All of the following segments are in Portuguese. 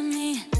of me.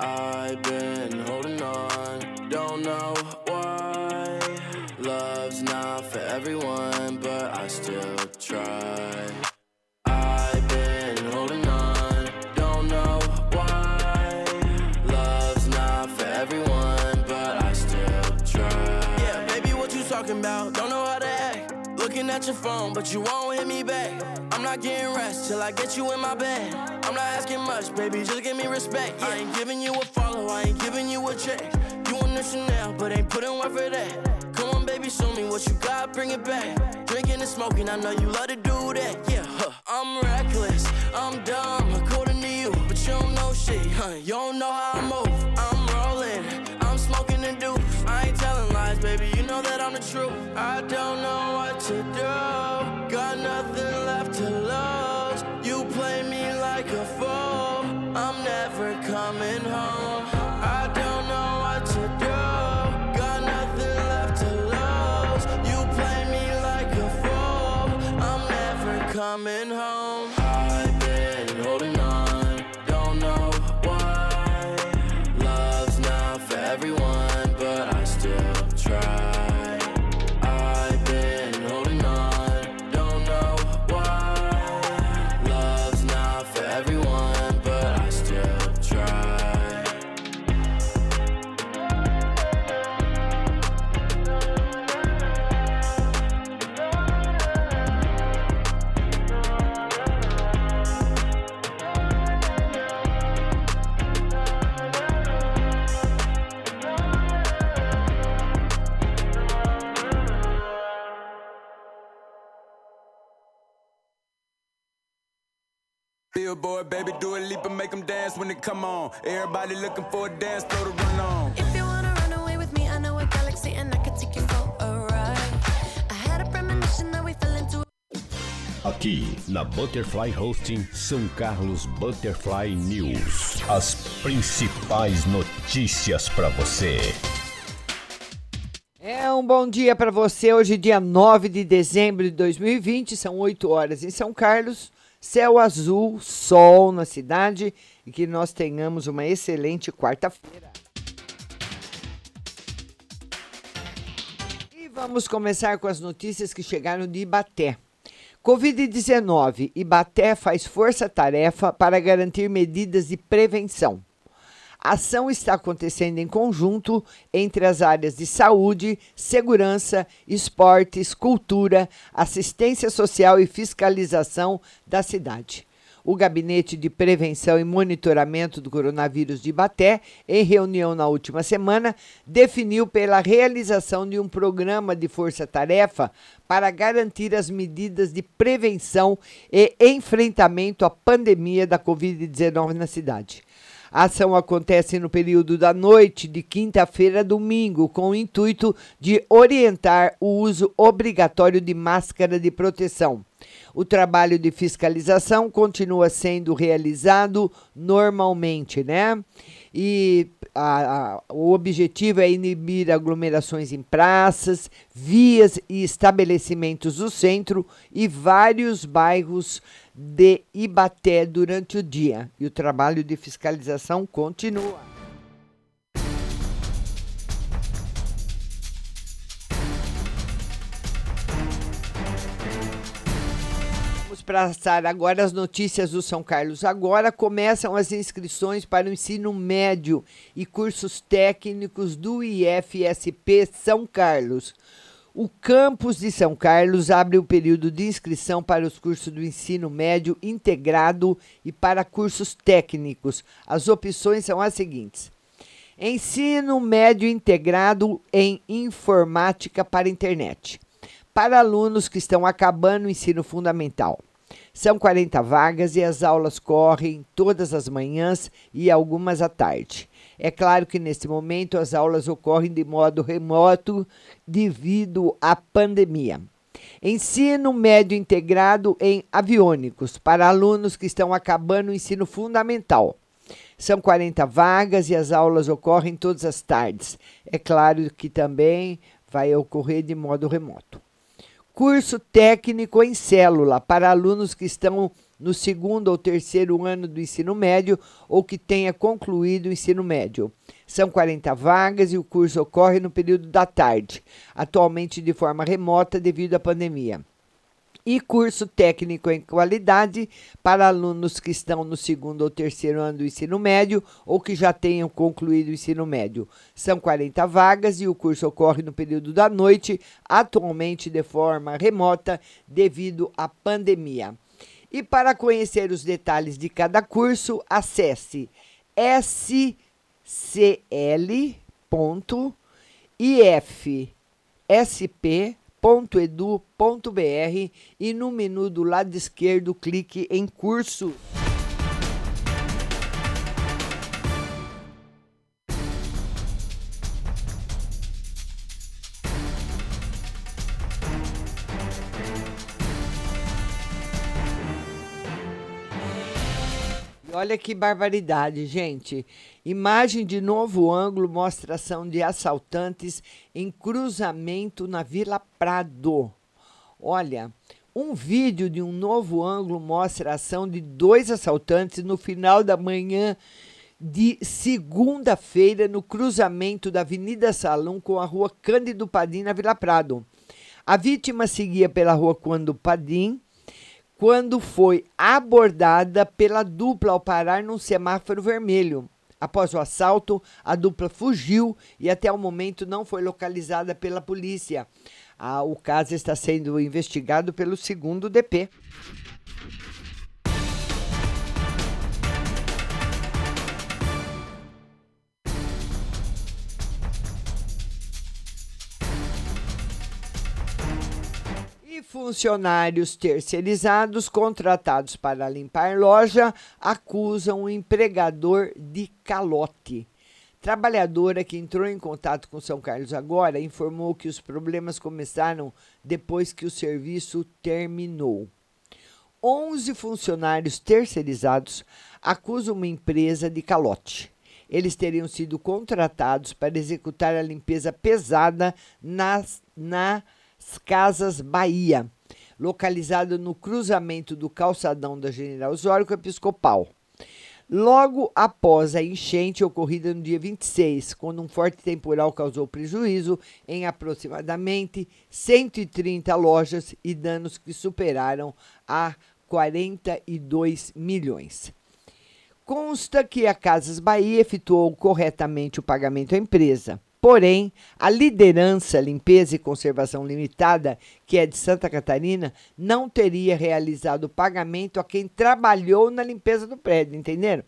I've been holding on, don't know why. Love's not for everyone, but I still try. I've been holding on, don't know why. Love's not for everyone, but I still try. Yeah, baby, what you talking about? Don't know how to act. Looking at your phone, but you won't hit me back. I'm not getting rest till I get you in my bed. I'm not asking much, baby, just give me respect. Yeah. I ain't giving you a follow, I ain't giving you a check. You want the Chanel, but ain't putting work for that. Come on, baby, show me what you got, bring it back. Drinking and smoking, I know you love to do that. Yeah, huh. I'm reckless, I'm dumb, according to you, but you don't know shit, huh? You don't know how play me like a fool, I'm never coming home. Billboard, baby, do a leap and make them dance when they come on. Everybody looking for a dance floor to run on. If you wanna run away with me, I know a galaxy and I can take you for a ride. I had a premonition that we fell into Aqui na Butterfly Hosting São Carlos Butterfly News. As principais notícias para você. É um bom dia para você. Hoje, dia 9 de dezembro de 2020, são 8 horas em São Carlos. Céu azul, sol na cidade e que nós tenhamos uma excelente quarta-feira. E vamos começar com as notícias que chegaram de Ibaté. Covid-19. Ibaté faz força-tarefa para garantir medidas de prevenção. A ação está acontecendo em conjunto entre as áreas de saúde, segurança, esportes, cultura, assistência social e fiscalização da cidade. O Gabinete de Prevenção e Monitoramento do Coronavírus de Ibaté, em reunião na última semana, definiu pela realização de um programa de força-tarefa para garantir as medidas de prevenção e enfrentamento à pandemia da Covid-19 na cidade. A ação acontece no período da noite de quinta-feira a domingo, com o intuito de orientar o uso obrigatório de máscara de proteção. O trabalho de fiscalização continua sendo realizado normalmente, né? E a, a, o objetivo é inibir aglomerações em praças, vias e estabelecimentos do centro e vários bairros de Ibaté durante o dia. E o trabalho de fiscalização continua. Vamos passar agora as notícias do São Carlos. Agora começam as inscrições para o ensino médio e cursos técnicos do IFSP São Carlos. O campus de São Carlos abre o período de inscrição para os cursos do ensino médio integrado e para cursos técnicos. As opções são as seguintes: Ensino médio integrado em informática para internet. Para alunos que estão acabando o ensino fundamental. São 40 vagas e as aulas correm todas as manhãs e algumas à tarde. É claro que nesse momento as aulas ocorrem de modo remoto devido à pandemia. Ensino médio integrado em aviônicos para alunos que estão acabando o ensino fundamental. São 40 vagas e as aulas ocorrem todas as tardes. É claro que também vai ocorrer de modo remoto. Curso técnico em célula para alunos que estão no segundo ou terceiro ano do ensino médio ou que tenha concluído o ensino médio. São 40 vagas e o curso ocorre no período da tarde, atualmente de forma remota devido à pandemia e curso técnico em qualidade para alunos que estão no segundo ou terceiro ano do ensino médio ou que já tenham concluído o ensino médio. São 40 vagas e o curso ocorre no período da noite, atualmente de forma remota devido à pandemia. E para conhecer os detalhes de cada curso, acesse scl.ifsp.com www.edu.br e no menu do lado esquerdo clique em curso. Olha que barbaridade, gente. Imagem de novo ângulo mostra ação de assaltantes em cruzamento na Vila Prado. Olha, um vídeo de um novo ângulo mostra a ação de dois assaltantes no final da manhã de segunda-feira no cruzamento da Avenida Salão com a Rua Cândido Padim na Vila Prado. A vítima seguia pela Rua Cândido Padim quando foi abordada pela dupla ao parar num semáforo vermelho. Após o assalto, a dupla fugiu e até o momento não foi localizada pela polícia. Ah, o caso está sendo investigado pelo segundo DP. Funcionários terceirizados contratados para limpar loja acusam o empregador de calote. Trabalhadora que entrou em contato com São Carlos agora informou que os problemas começaram depois que o serviço terminou. 11 funcionários terceirizados acusam uma empresa de calote. Eles teriam sido contratados para executar a limpeza pesada nas, na Casas Bahia, localizado no cruzamento do calçadão da General Osório Episcopal. Logo após a enchente ocorrida no dia 26, quando um forte temporal causou prejuízo em aproximadamente 130 lojas e danos que superaram a 42 milhões. Consta que a Casas Bahia efetuou corretamente o pagamento à empresa. Porém, a liderança Limpeza e Conservação Limitada, que é de Santa Catarina, não teria realizado o pagamento a quem trabalhou na limpeza do prédio, entenderam?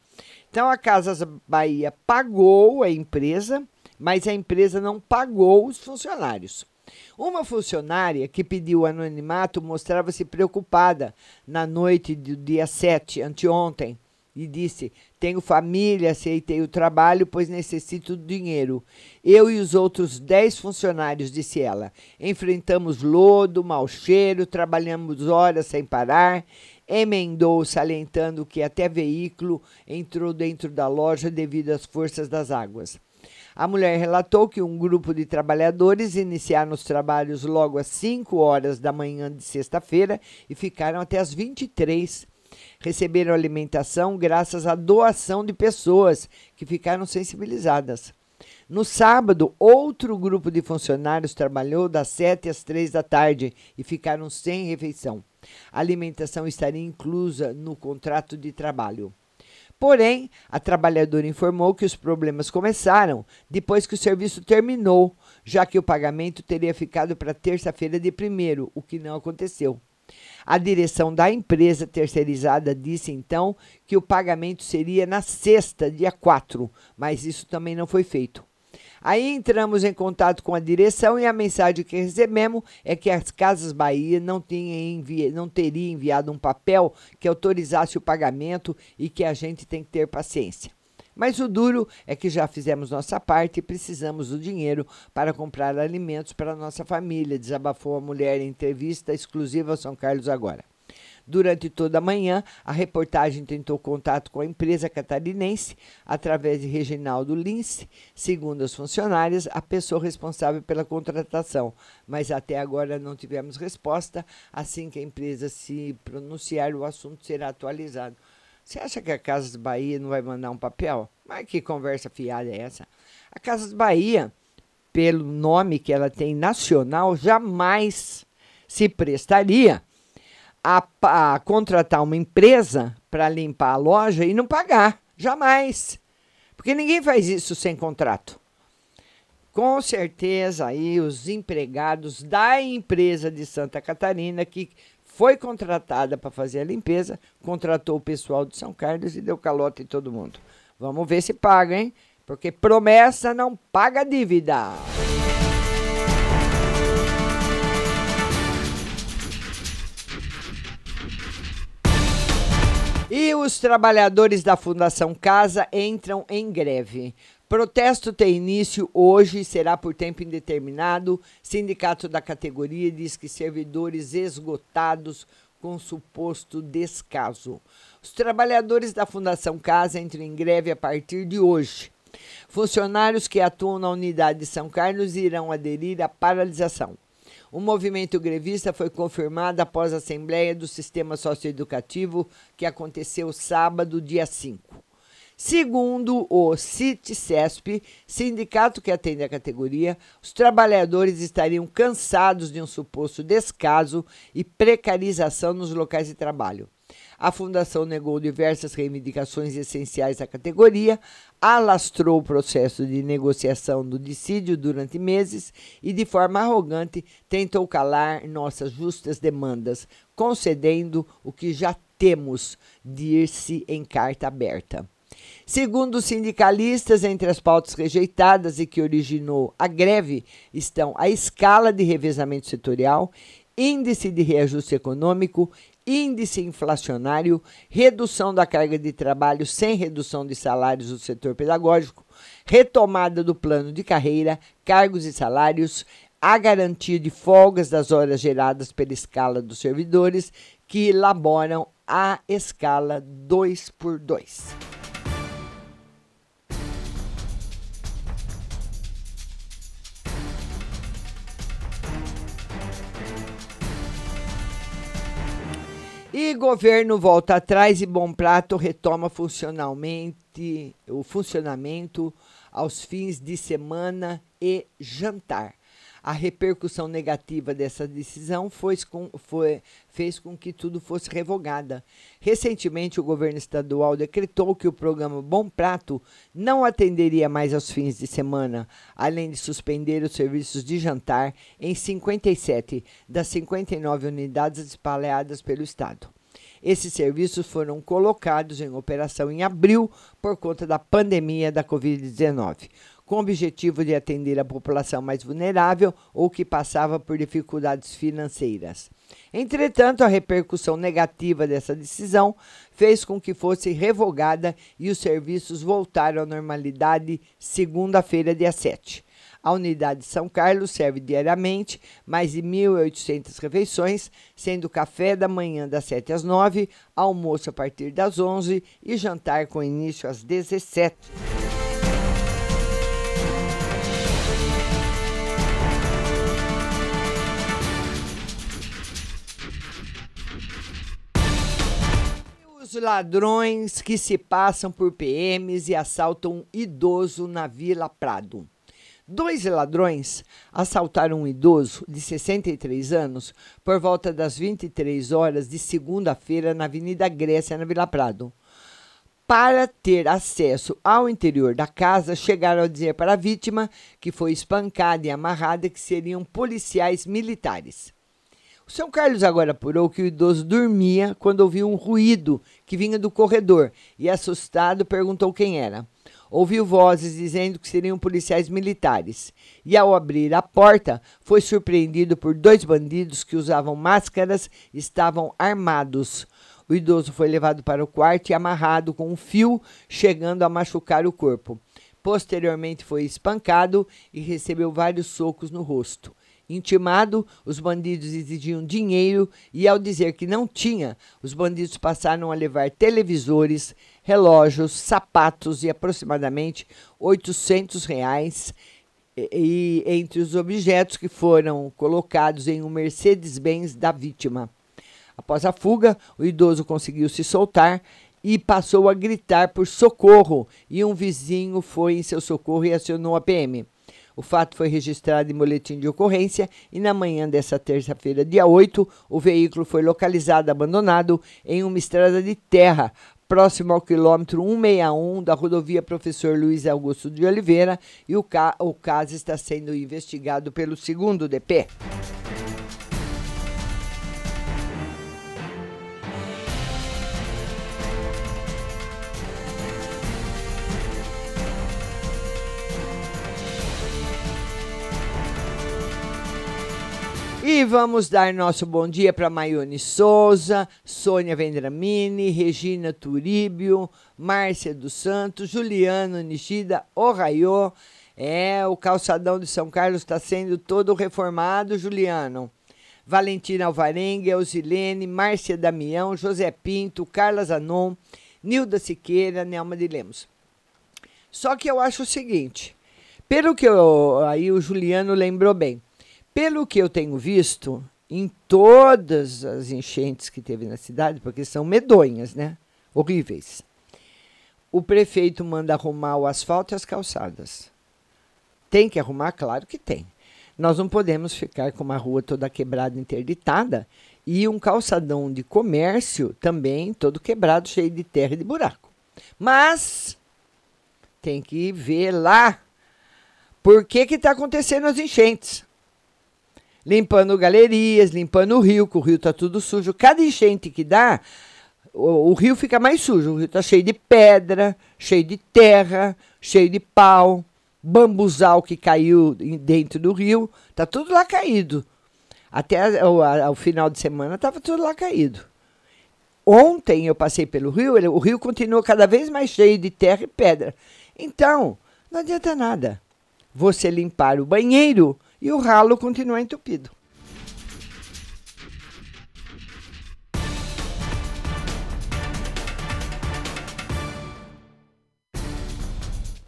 Então a Casas Bahia pagou a empresa, mas a empresa não pagou os funcionários. Uma funcionária que pediu anonimato mostrava-se preocupada na noite do dia 7, anteontem, e disse: Tenho família, aceitei o trabalho, pois necessito do dinheiro. Eu e os outros dez funcionários, disse ela, enfrentamos lodo, mau cheiro, trabalhamos horas sem parar. Emendou, salientando que até veículo entrou dentro da loja devido às forças das águas. A mulher relatou que um grupo de trabalhadores iniciaram os trabalhos logo às 5 horas da manhã de sexta-feira e ficaram até às 23 receberam alimentação graças à doação de pessoas que ficaram sensibilizadas. No sábado, outro grupo de funcionários trabalhou das 7 às 3 da tarde e ficaram sem refeição. A alimentação estaria inclusa no contrato de trabalho. Porém, a trabalhadora informou que os problemas começaram depois que o serviço terminou, já que o pagamento teria ficado para terça-feira de primeiro, o que não aconteceu. A direção da empresa terceirizada disse então que o pagamento seria na sexta, dia 4, mas isso também não foi feito. Aí entramos em contato com a direção e a mensagem que recebemos é que as Casas Bahia não, envi não teria enviado um papel que autorizasse o pagamento e que a gente tem que ter paciência. Mas o duro é que já fizemos nossa parte e precisamos do dinheiro para comprar alimentos para nossa família, desabafou a mulher em entrevista exclusiva ao São Carlos agora. Durante toda a manhã, a reportagem tentou contato com a empresa catarinense através de Reginaldo Lince, segundo as funcionárias, a pessoa responsável pela contratação, mas até agora não tivemos resposta. Assim que a empresa se pronunciar, o assunto será atualizado. Você acha que a Casas Bahia não vai mandar um papel? Mas que conversa fiada é essa? A Casas Bahia, pelo nome que ela tem nacional, jamais se prestaria a, a contratar uma empresa para limpar a loja e não pagar. Jamais. Porque ninguém faz isso sem contrato. Com certeza aí os empregados da empresa de Santa Catarina que foi contratada para fazer a limpeza, contratou o pessoal de São Carlos e deu calote em todo mundo. Vamos ver se paga, hein? Porque promessa não paga dívida. E os trabalhadores da Fundação Casa entram em greve. Protesto tem início hoje e será por tempo indeterminado. Sindicato da categoria diz que servidores esgotados com suposto descaso. Os trabalhadores da Fundação Casa entram em greve a partir de hoje. Funcionários que atuam na unidade de São Carlos irão aderir à paralisação. O movimento grevista foi confirmado após a Assembleia do Sistema Socioeducativo, que aconteceu sábado, dia 5. Segundo o CIT-CESP, sindicato que atende a categoria, os trabalhadores estariam cansados de um suposto descaso e precarização nos locais de trabalho. A fundação negou diversas reivindicações essenciais da categoria, alastrou o processo de negociação do dissídio durante meses e, de forma arrogante, tentou calar nossas justas demandas, concedendo o que já temos, dir-se em carta aberta. Segundo os sindicalistas, entre as pautas rejeitadas e que originou a greve estão a escala de revezamento setorial, índice de reajuste econômico, índice inflacionário, redução da carga de trabalho sem redução de salários do setor pedagógico, retomada do plano de carreira, cargos e salários, a garantia de folgas das horas geradas pela escala dos servidores que elaboram a escala 2 por 2. E governo volta atrás e Bom Prato retoma funcionalmente o funcionamento aos fins de semana e jantar. A repercussão negativa dessa decisão foi, foi, fez com que tudo fosse revogada. Recentemente, o governo estadual decretou que o programa Bom Prato não atenderia mais aos fins de semana, além de suspender os serviços de jantar em 57 das 59 unidades espalhadas pelo estado. Esses serviços foram colocados em operação em abril por conta da pandemia da Covid-19 com o objetivo de atender a população mais vulnerável ou que passava por dificuldades financeiras. Entretanto, a repercussão negativa dessa decisão fez com que fosse revogada e os serviços voltaram à normalidade segunda-feira, dia 7. A unidade de São Carlos serve diariamente mais de 1.800 refeições, sendo café da manhã das 7 às 9, almoço a partir das 11 e jantar com início às 17. Os ladrões que se passam por PMs e assaltam um idoso na Vila Prado. Dois ladrões assaltaram um idoso de 63 anos por volta das 23 horas de segunda-feira na Avenida Grécia, na Vila Prado. Para ter acesso ao interior da casa, chegaram a dizer para a vítima, que foi espancada e amarrada, que seriam policiais militares. São Carlos agora apurou que o idoso dormia quando ouviu um ruído que vinha do corredor e, assustado, perguntou quem era. Ouviu vozes dizendo que seriam policiais militares e, ao abrir a porta, foi surpreendido por dois bandidos que usavam máscaras e estavam armados. O idoso foi levado para o quarto e amarrado com um fio, chegando a machucar o corpo. Posteriormente, foi espancado e recebeu vários socos no rosto. Intimado, os bandidos exigiam dinheiro e, ao dizer que não tinha, os bandidos passaram a levar televisores, relógios, sapatos e aproximadamente 800 reais. E, e entre os objetos que foram colocados em um Mercedes-Benz da vítima. Após a fuga, o idoso conseguiu se soltar e passou a gritar por socorro, e um vizinho foi em seu socorro e acionou a PM. O fato foi registrado em boletim de ocorrência e na manhã dessa terça-feira, dia 8, o veículo foi localizado abandonado em uma estrada de terra, próximo ao quilômetro 161 da rodovia Professor Luiz Augusto de Oliveira, e o, ca o caso está sendo investigado pelo segundo DP. E vamos dar nosso bom dia para Maione Souza, Sônia Vendramini, Regina Turíbio, Márcia dos Santos, Juliano Nishida, Ohayô. É, o calçadão de São Carlos está sendo todo reformado, Juliano. Valentina Alvarenga, Elzilene, Márcia Damião, José Pinto, Carla Zanon, Nilda Siqueira, Nelma de Lemos. Só que eu acho o seguinte, pelo que eu, aí o Juliano lembrou bem, pelo que eu tenho visto, em todas as enchentes que teve na cidade, porque são medonhas, né? Horríveis. O prefeito manda arrumar o asfalto e as calçadas. Tem que arrumar? Claro que tem. Nós não podemos ficar com uma rua toda quebrada, interditada, e um calçadão de comércio também todo quebrado, cheio de terra e de buraco. Mas tem que ver lá por que está acontecendo as enchentes limpando galerias, limpando o rio, que o rio está tudo sujo. Cada enchente que dá, o, o rio fica mais sujo. O rio está cheio de pedra, cheio de terra, cheio de pau, bambuzal que caiu dentro do rio, está tudo lá caído. Até o final de semana estava tudo lá caído. Ontem eu passei pelo rio, ele, o rio continua cada vez mais cheio de terra e pedra. Então, não adianta nada você limpar o banheiro e o ralo continua entupido.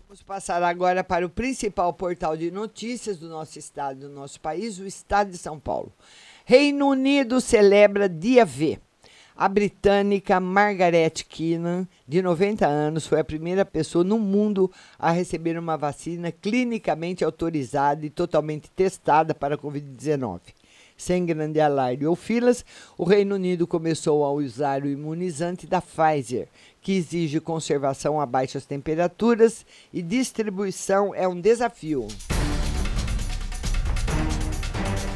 Vamos passar agora para o principal portal de notícias do nosso estado, do nosso país, o Estado de São Paulo. Reino Unido celebra Dia V. A britânica Margaret Keenan, de 90 anos, foi a primeira pessoa no mundo a receber uma vacina clinicamente autorizada e totalmente testada para a Covid-19. Sem grande alarde ou filas, o Reino Unido começou a usar o imunizante da Pfizer, que exige conservação a baixas temperaturas e distribuição é um desafio.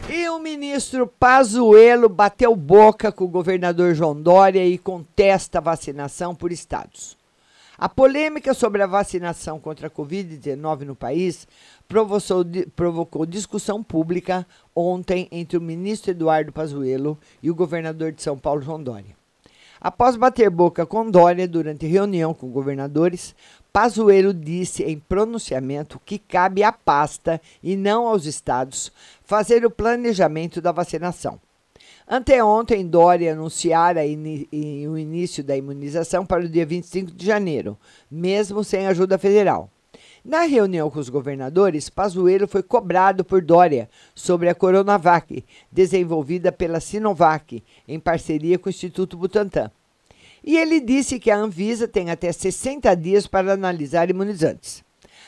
E o ministro Pazuello bateu boca com o governador João Dória e contesta a vacinação por estados. A polêmica sobre a vacinação contra a Covid-19 no país provocou, discussão pública ontem entre o ministro Eduardo Pazuello e o governador de São Paulo, João Dória. Após bater boca com Dória durante reunião com governadores, Pazuello disse em pronunciamento que cabe à pasta e não aos estados fazer o planejamento da vacinação. Anteontem, Dória anunciara o início da imunização para o dia 25 de janeiro, mesmo sem ajuda federal. Na reunião com os governadores, Pazuello foi cobrado por Dória sobre a Coronavac, desenvolvida pela Sinovac, em parceria com o Instituto Butantan. E ele disse que a Anvisa tem até 60 dias para analisar imunizantes.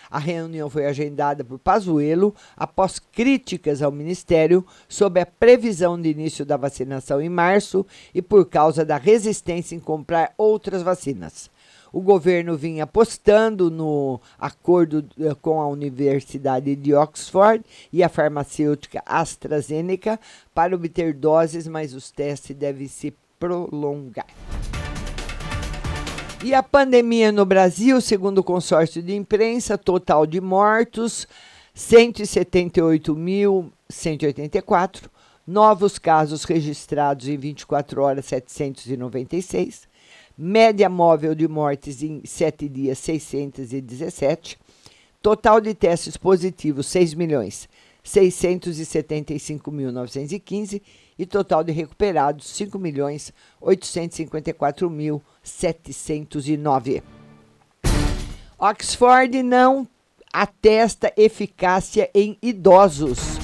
A reunião foi agendada por Pazuello após críticas ao ministério sobre a previsão de início da vacinação em março e por causa da resistência em comprar outras vacinas. O governo vinha apostando no acordo eh, com a Universidade de Oxford e a farmacêutica AstraZeneca para obter doses, mas os testes devem se prolongar. E a pandemia no Brasil, segundo o consórcio de imprensa, total de mortos 178.184, novos casos registrados em 24 horas 796, média móvel de mortes em 7 dias 617, total de testes positivos 6 milhões 675.915 e total de recuperados 5.854.709. Oxford não atesta eficácia em idosos.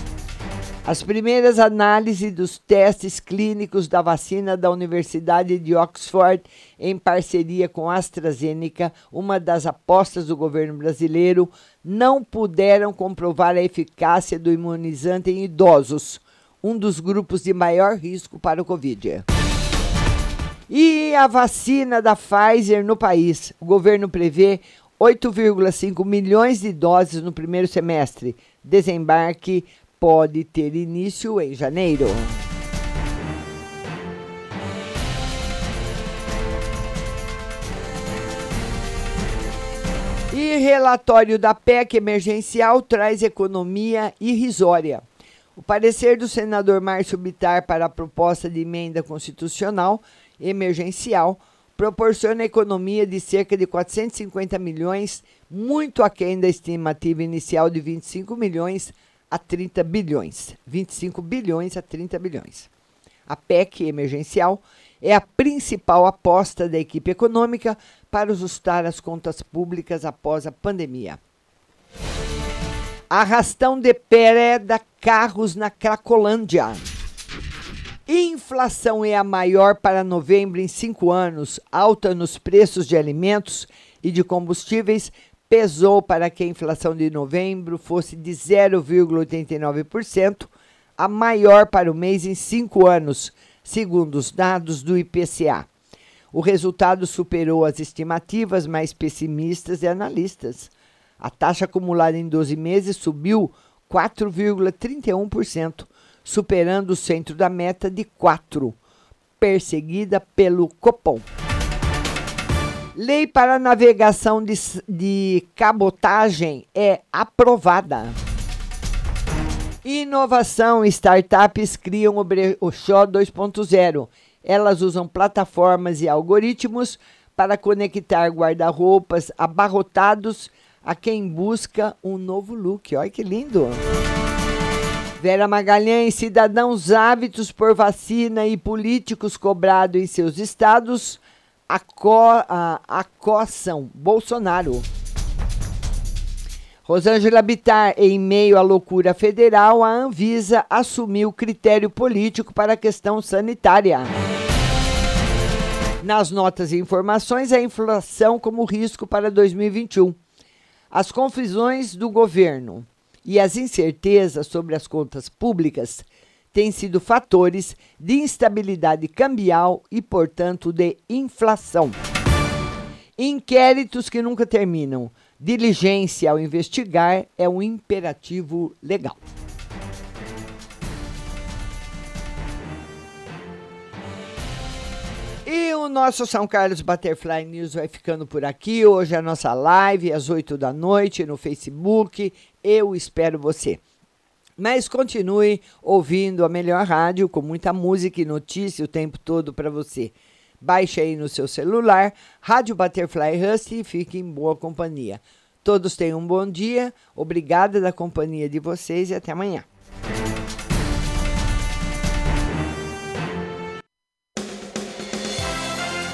As primeiras análises dos testes clínicos da vacina da Universidade de Oxford, em parceria com AstraZeneca, uma das apostas do governo brasileiro, não puderam comprovar a eficácia do imunizante em idosos, um dos grupos de maior risco para o Covid. E a vacina da Pfizer no país. O governo prevê 8,5 milhões de doses no primeiro semestre. Desembarque pode ter início em janeiro. E relatório da PEC emergencial traz economia irrisória. O parecer do senador Márcio Bitar para a proposta de emenda constitucional emergencial proporciona economia de cerca de 450 milhões, muito aquém da estimativa inicial de 25 milhões a 30 bilhões. 25 bilhões a 30 bilhões. A PEC emergencial é a principal aposta da equipe econômica para ajustar as contas públicas após a pandemia. Arrastão de da carros na Cracolândia. Inflação é a maior para novembro em cinco anos, alta nos preços de alimentos e de combustíveis pesou para que a inflação de novembro fosse de 0,89%, a maior para o mês em cinco anos, segundo os dados do IPCA. O resultado superou as estimativas mais pessimistas de analistas. A taxa acumulada em 12 meses subiu 4,31%, superando o centro da meta de 4, perseguida pelo Copom. Lei para navegação de, de cabotagem é aprovada. Inovação, startups criam o Brechó 2.0. Elas usam plataformas e algoritmos para conectar guarda-roupas abarrotados a quem busca um novo look. Olha que lindo! Vera Magalhães, cidadãos hábitos por vacina e políticos cobrados em seus estados aco, a, acossam Bolsonaro. Rosângela Bittar, em meio à loucura federal, a Anvisa assumiu critério político para a questão sanitária. Nas notas e informações, a inflação como risco para 2021. As confusões do governo e as incertezas sobre as contas públicas têm sido fatores de instabilidade cambial e, portanto, de inflação. Inquéritos que nunca terminam. Diligência ao investigar é um imperativo legal. O nosso São Carlos Butterfly News vai ficando por aqui. Hoje é a nossa live às 8 da noite no Facebook. Eu espero você. Mas continue ouvindo a melhor rádio com muita música e notícia o tempo todo para você. Baixe aí no seu celular, Rádio Butterfly Husky e fique em boa companhia. Todos tenham um bom dia, obrigada da companhia de vocês e até amanhã.